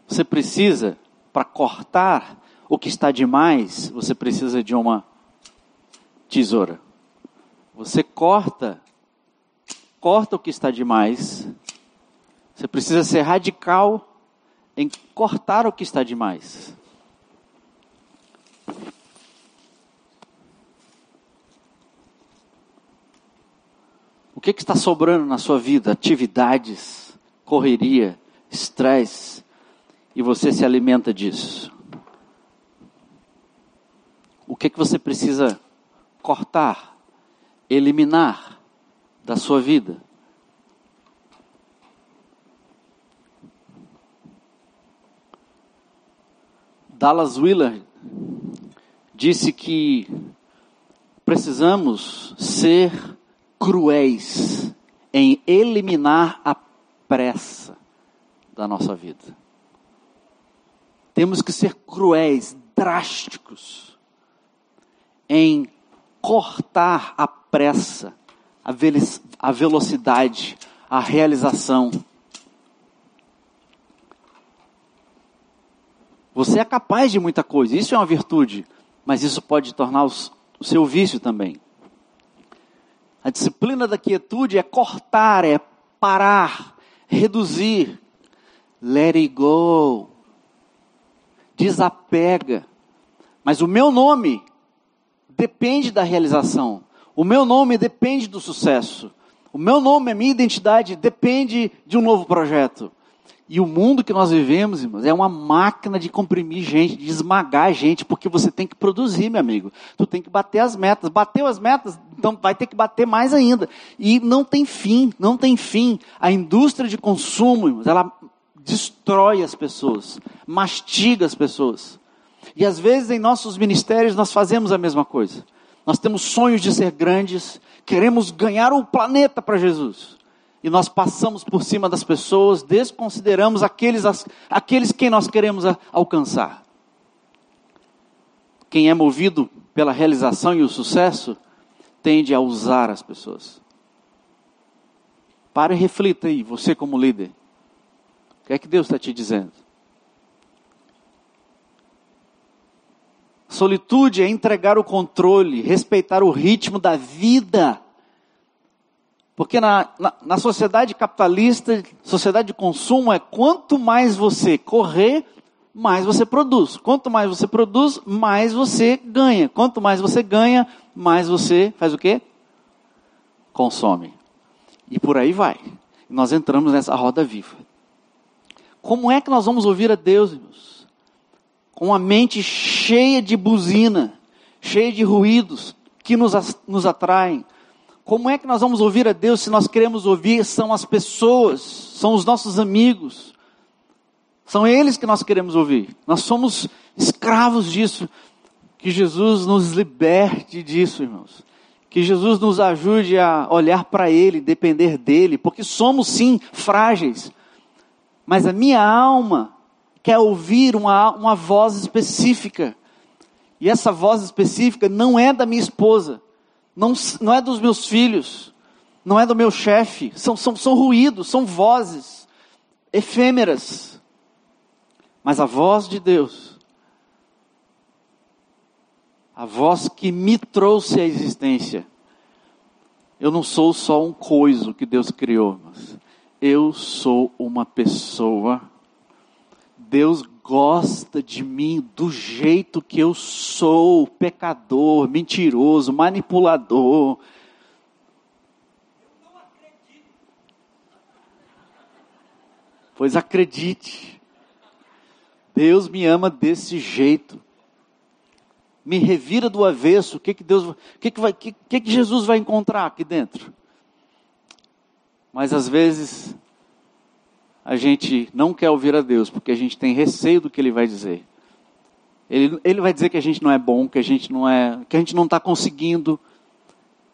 Você precisa, para cortar o que está demais, você precisa de uma tesoura. Você corta, corta o que está demais. Você precisa ser radical em cortar o que está demais. O que, que está sobrando na sua vida? Atividades, correria, estresse, e você se alimenta disso. O que, que você precisa cortar, eliminar da sua vida? Dallas Willard disse que precisamos ser cruéis em eliminar a pressa da nossa vida. Temos que ser cruéis, drásticos, em cortar a pressa, a velocidade, a realização. Você é capaz de muita coisa, isso é uma virtude, mas isso pode tornar o seu vício também. A disciplina da quietude é cortar, é parar, reduzir. Let it go. Desapega. Mas o meu nome depende da realização. O meu nome depende do sucesso. O meu nome, a minha identidade depende de um novo projeto. E o mundo que nós vivemos, irmãos, é uma máquina de comprimir gente, de esmagar gente, porque você tem que produzir, meu amigo. Tu tem que bater as metas. Bateu as metas, então vai ter que bater mais ainda. E não tem fim, não tem fim. A indústria de consumo, irmãos, ela destrói as pessoas, mastiga as pessoas. E às vezes em nossos ministérios nós fazemos a mesma coisa. Nós temos sonhos de ser grandes, queremos ganhar o planeta para Jesus e nós passamos por cima das pessoas, desconsideramos aqueles, aqueles quem nós queremos alcançar. Quem é movido pela realização e o sucesso tende a usar as pessoas. Pare e reflita aí, você como líder. O que é que Deus está te dizendo? Solitude é entregar o controle, respeitar o ritmo da vida porque na, na, na, sociedade capitalista, sociedade de consumo, é quanto mais você correr, mais você produz. Quanto mais você produz, mais você ganha. Quanto mais você ganha, mais você faz o quê? Consome. E por aí vai. nós entramos nessa roda viva. Como é que nós vamos ouvir a Deus, irmãos? Com a mente cheia de buzina, cheia de ruídos que nos, nos atraem como é que nós vamos ouvir a Deus se nós queremos ouvir são as pessoas, são os nossos amigos, são eles que nós queremos ouvir. Nós somos escravos disso. Que Jesus nos liberte disso, irmãos. Que Jesus nos ajude a olhar para Ele, depender dEle, porque somos sim frágeis. Mas a minha alma quer ouvir uma, uma voz específica. E essa voz específica não é da minha esposa não, não é dos meus filhos, não é do meu chefe, são, são, são ruídos, são vozes efêmeras. Mas a voz de Deus, a voz que me trouxe à existência, eu não sou só um coiso que Deus criou, mas eu sou uma pessoa. Deus gosta de mim do jeito que eu sou, pecador, mentiroso, manipulador. Pois acredite, Deus me ama desse jeito. Me revira do avesso. O que que Deus, o que que vai, que, que que Jesus vai encontrar aqui dentro? Mas às vezes a gente não quer ouvir a Deus, porque a gente tem receio do que Ele vai dizer. Ele, ele vai dizer que a gente não é bom, que a gente não é, que a gente não está conseguindo.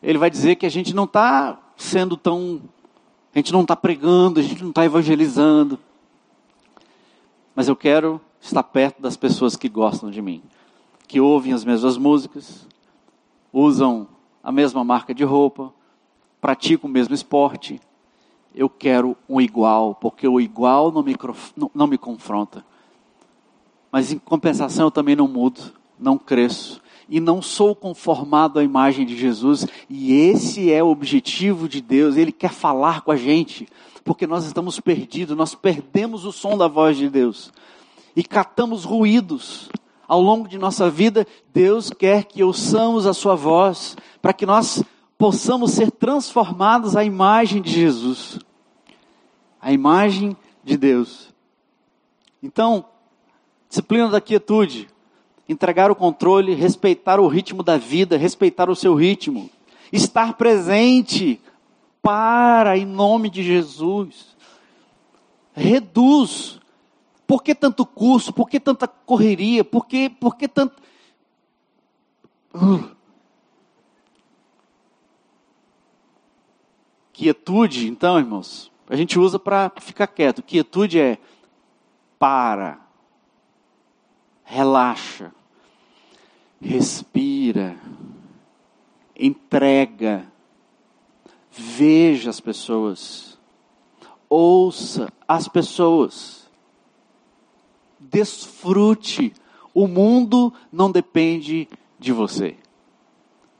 Ele vai dizer que a gente não está sendo tão, a gente não está pregando, a gente não está evangelizando. Mas eu quero estar perto das pessoas que gostam de mim, que ouvem as mesmas músicas, usam a mesma marca de roupa, praticam o mesmo esporte, eu quero um igual, porque o igual não me, não, me confronta. Mas em compensação eu também não mudo, não cresço. E não sou conformado à imagem de Jesus, e esse é o objetivo de Deus, Ele quer falar com a gente, porque nós estamos perdidos, nós perdemos o som da voz de Deus, e catamos ruídos ao longo de nossa vida, Deus quer que ouçamos a Sua voz, para que nós possamos ser transformados à imagem de Jesus. A imagem de Deus. Então, disciplina da quietude, entregar o controle, respeitar o ritmo da vida, respeitar o seu ritmo, estar presente para em nome de Jesus. Reduz. Por que tanto curso? Por que tanta correria? Por que, por que tanto. Uh. Quietude, então, irmãos, a gente usa para ficar quieto. Quietude é para, relaxa, respira, entrega, veja as pessoas, ouça as pessoas, desfrute. O mundo não depende de você.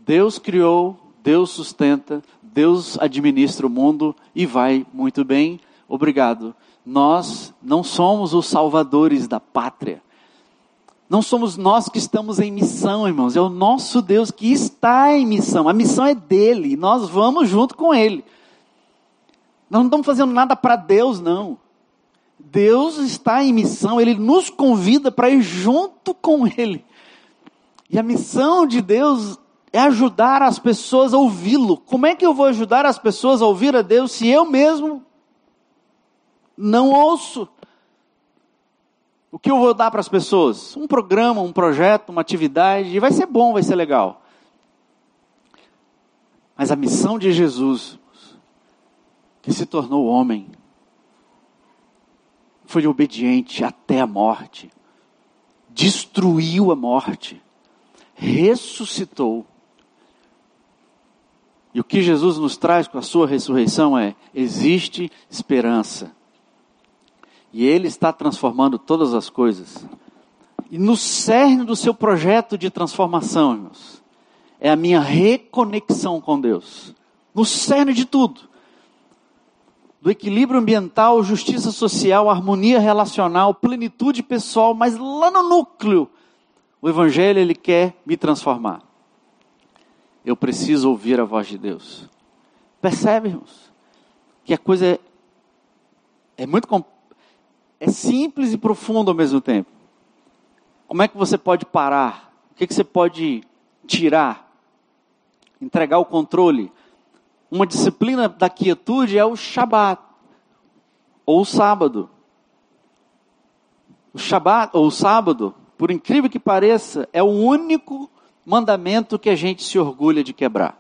Deus criou Deus sustenta, Deus administra o mundo e vai muito bem, obrigado. Nós não somos os salvadores da pátria. Não somos nós que estamos em missão, irmãos, é o nosso Deus que está em missão. A missão é dele, nós vamos junto com ele. Nós não estamos fazendo nada para Deus, não. Deus está em missão, ele nos convida para ir junto com ele. E a missão de Deus é ajudar as pessoas a ouvi-lo. Como é que eu vou ajudar as pessoas a ouvir a Deus se eu mesmo não ouço? O que eu vou dar para as pessoas? Um programa, um projeto, uma atividade, e vai ser bom, vai ser legal. Mas a missão de Jesus, que se tornou homem, foi obediente até a morte, destruiu a morte, ressuscitou. E o que Jesus nos traz com a sua ressurreição é: existe esperança. E Ele está transformando todas as coisas. E no cerne do seu projeto de transformação, irmãos, é a minha reconexão com Deus. No cerne de tudo. Do equilíbrio ambiental, justiça social, harmonia relacional, plenitude pessoal, mas lá no núcleo, o Evangelho ele quer me transformar. Eu preciso ouvir a voz de Deus. Percebe, irmãos? Que a coisa é, é muito é simples e profundo ao mesmo tempo. Como é que você pode parar? O que, que você pode tirar? Entregar o controle? Uma disciplina da quietude é o Shabat, ou o sábado. O Shabat, ou o sábado, por incrível que pareça, é o único mandamento que a gente se orgulha de quebrar.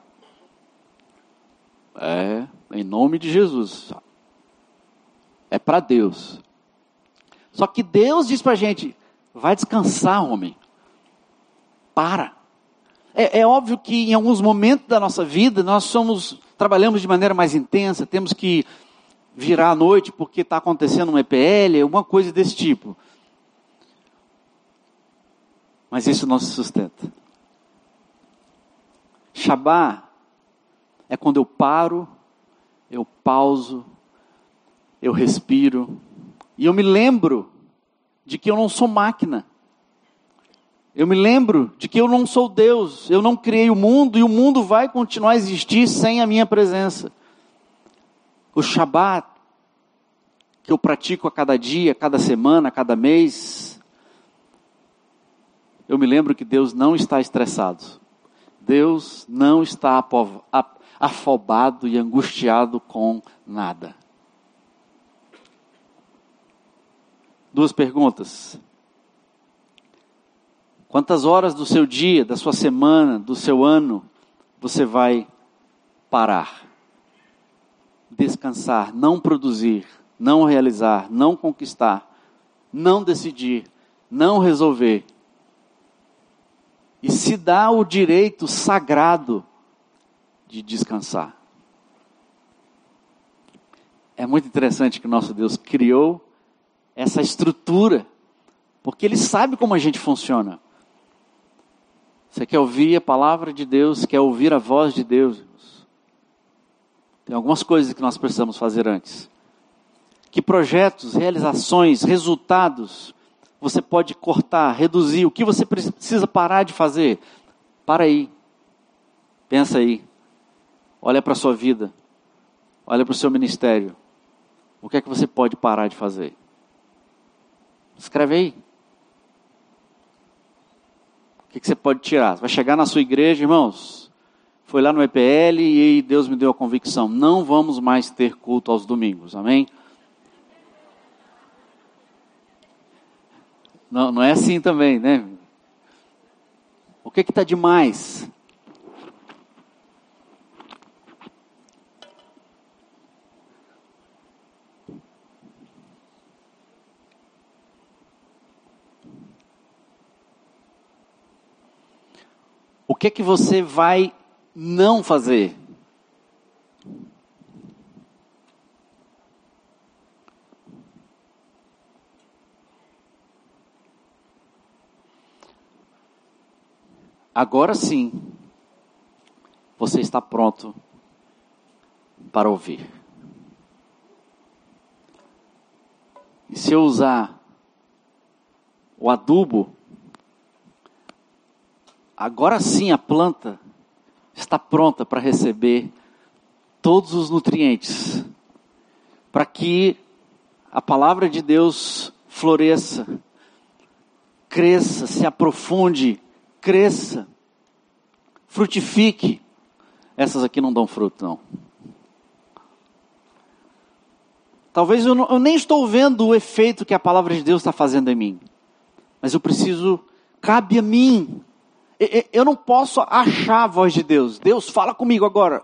É, em nome de Jesus. É para Deus. Só que Deus diz para a gente: vai descansar, homem. Para. É, é, óbvio que em alguns momentos da nossa vida nós somos, trabalhamos de maneira mais intensa, temos que virar à noite porque está acontecendo um EPL, alguma coisa desse tipo. Mas isso não se sustenta. Shabá é quando eu paro, eu pauso, eu respiro, e eu me lembro de que eu não sou máquina. Eu me lembro de que eu não sou Deus, eu não criei o mundo e o mundo vai continuar a existir sem a minha presença. O Shabat, que eu pratico a cada dia, a cada semana, a cada mês, eu me lembro que Deus não está estressado. Deus não está afobado e angustiado com nada. Duas perguntas. Quantas horas do seu dia, da sua semana, do seu ano você vai parar? Descansar, não produzir, não realizar, não conquistar, não decidir, não resolver. E se dá o direito sagrado de descansar. É muito interessante que o nosso Deus criou essa estrutura, porque Ele sabe como a gente funciona. Você quer ouvir a palavra de Deus, quer ouvir a voz de Deus. Tem algumas coisas que nós precisamos fazer antes. Que projetos, realizações, resultados você pode cortar, reduzir? O que você precisa parar de fazer? Para aí. Pensa aí. Olha para a sua vida. Olha para o seu ministério. O que é que você pode parar de fazer? Escreve aí. O que, que você pode tirar? Vai chegar na sua igreja, irmãos. Foi lá no EPL e Deus me deu a convicção. Não vamos mais ter culto aos domingos. Amém? Não, não é assim também, né? O que está demais? O que que você vai não fazer? Agora sim, você está pronto para ouvir. E se eu usar o adubo, agora sim a planta está pronta para receber todos os nutrientes, para que a palavra de Deus floresça, cresça, se aprofunde, cresça, frutifique. Essas aqui não dão fruto, não. Talvez eu, não, eu nem estou vendo o efeito que a palavra de Deus está fazendo em mim, mas eu preciso, cabe a mim. Eu não posso achar a voz de Deus. Deus, fala comigo agora.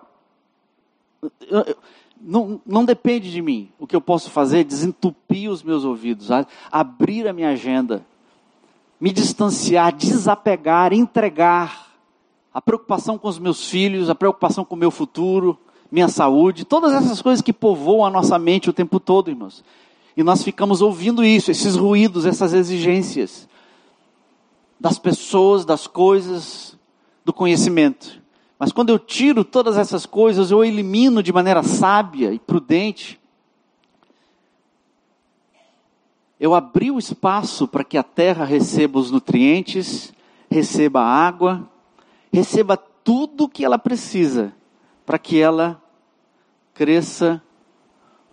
Não, não depende de mim. O que eu posso fazer é desentupir os meus ouvidos, abrir a minha agenda, me distanciar, desapegar, entregar a preocupação com os meus filhos, a preocupação com o meu futuro, minha saúde, todas essas coisas que povoam a nossa mente o tempo todo, irmãos. E nós ficamos ouvindo isso, esses ruídos, essas exigências das pessoas, das coisas, do conhecimento. Mas quando eu tiro todas essas coisas, eu elimino de maneira sábia e prudente. Eu abri o espaço para que a terra receba os nutrientes, receba a água, receba tudo o que ela precisa para que ela cresça,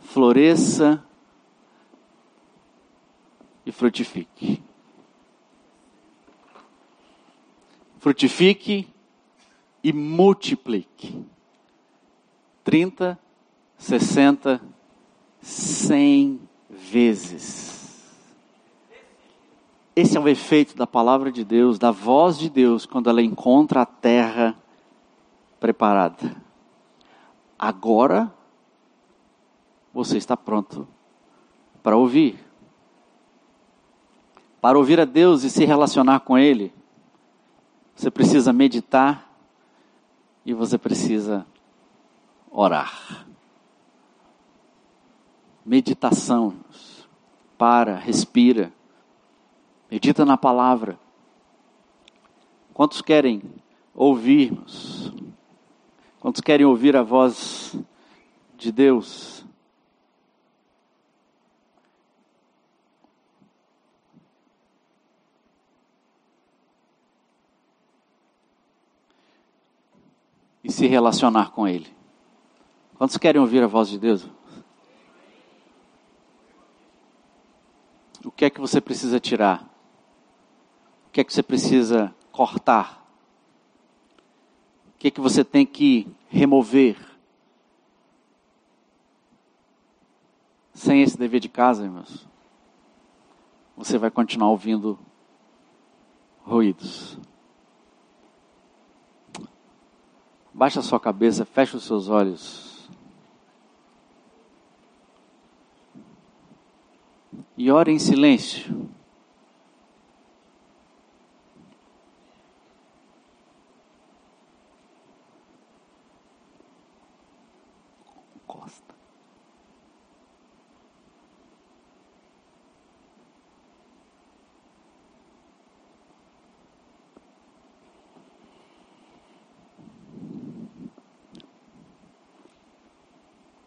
floresça e frutifique. Frutifique e multiplique. 30, 60, 100 vezes. Esse é o efeito da palavra de Deus, da voz de Deus, quando ela encontra a terra preparada. Agora você está pronto para ouvir. Para ouvir a Deus e se relacionar com Ele, você precisa meditar e você precisa orar. Meditação. Para, respira. Medita na palavra. Quantos querem ouvirmos? Quantos querem ouvir a voz de Deus? E se relacionar com Ele. Quantos querem ouvir a voz de Deus? O que é que você precisa tirar? O que é que você precisa cortar? O que é que você tem que remover? Sem esse dever de casa, irmãos, você vai continuar ouvindo ruídos. Baixa sua cabeça, fecha os seus olhos. E ore em silêncio.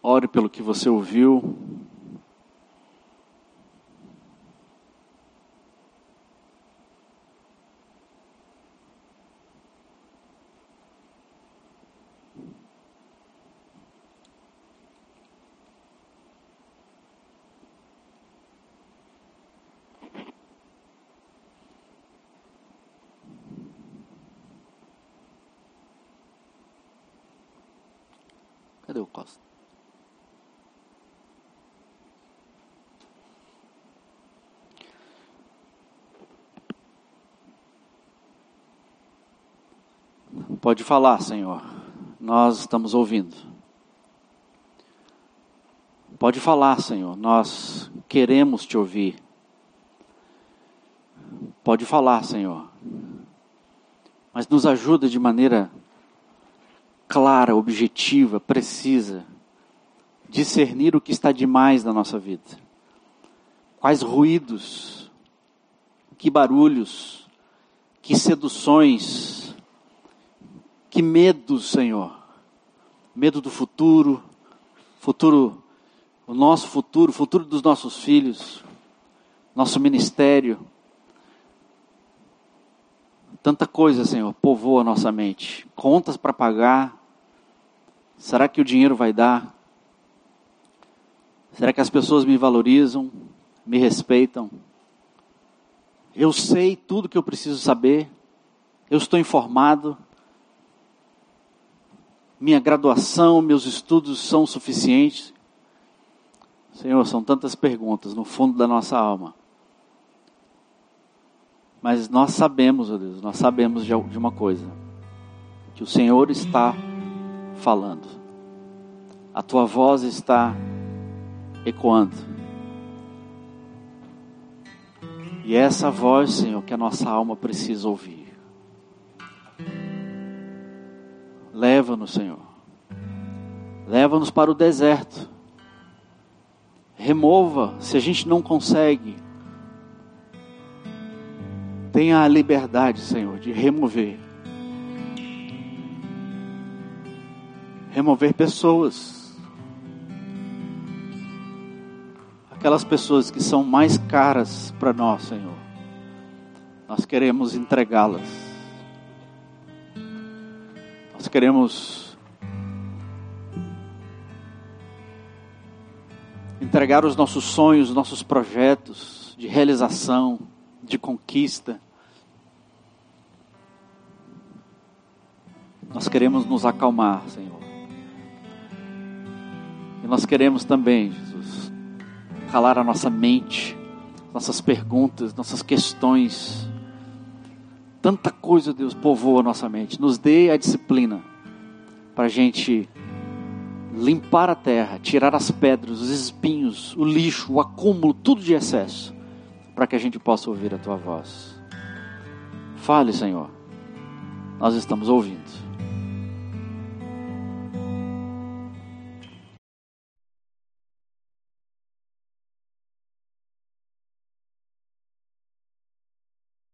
Ore pelo que você ouviu. Cadê o Costa? Pode falar, Senhor. Nós estamos ouvindo. Pode falar, Senhor. Nós queremos te ouvir. Pode falar, Senhor. Mas nos ajuda de maneira clara, objetiva, precisa, discernir o que está demais na nossa vida. Quais ruídos, que barulhos, que seduções, que medo, Senhor, medo do futuro, futuro, o nosso futuro, futuro dos nossos filhos, nosso ministério. Tanta coisa, Senhor, povoa nossa mente. Contas para pagar. Será que o dinheiro vai dar? Será que as pessoas me valorizam, me respeitam? Eu sei tudo que eu preciso saber. Eu estou informado. Minha graduação, meus estudos são suficientes. Senhor, são tantas perguntas no fundo da nossa alma. Mas nós sabemos, ó Deus, nós sabemos de uma coisa: que o Senhor está falando, a tua voz está ecoando. E é essa voz, Senhor, que a nossa alma precisa ouvir. Leva-nos, Senhor. Leva-nos para o deserto. Remova, se a gente não consegue. Tenha a liberdade, Senhor, de remover. Remover pessoas aquelas pessoas que são mais caras para nós, Senhor. Nós queremos entregá-las. Queremos entregar os nossos sonhos, os nossos projetos de realização, de conquista. Nós queremos nos acalmar, Senhor. E nós queremos também, Jesus, calar a nossa mente, nossas perguntas, nossas questões. Tanta coisa, Deus, povoa a nossa mente. Nos dê a disciplina para a gente limpar a terra, tirar as pedras, os espinhos, o lixo, o acúmulo, tudo de excesso, para que a gente possa ouvir a tua voz. Fale, Senhor. Nós estamos ouvindo.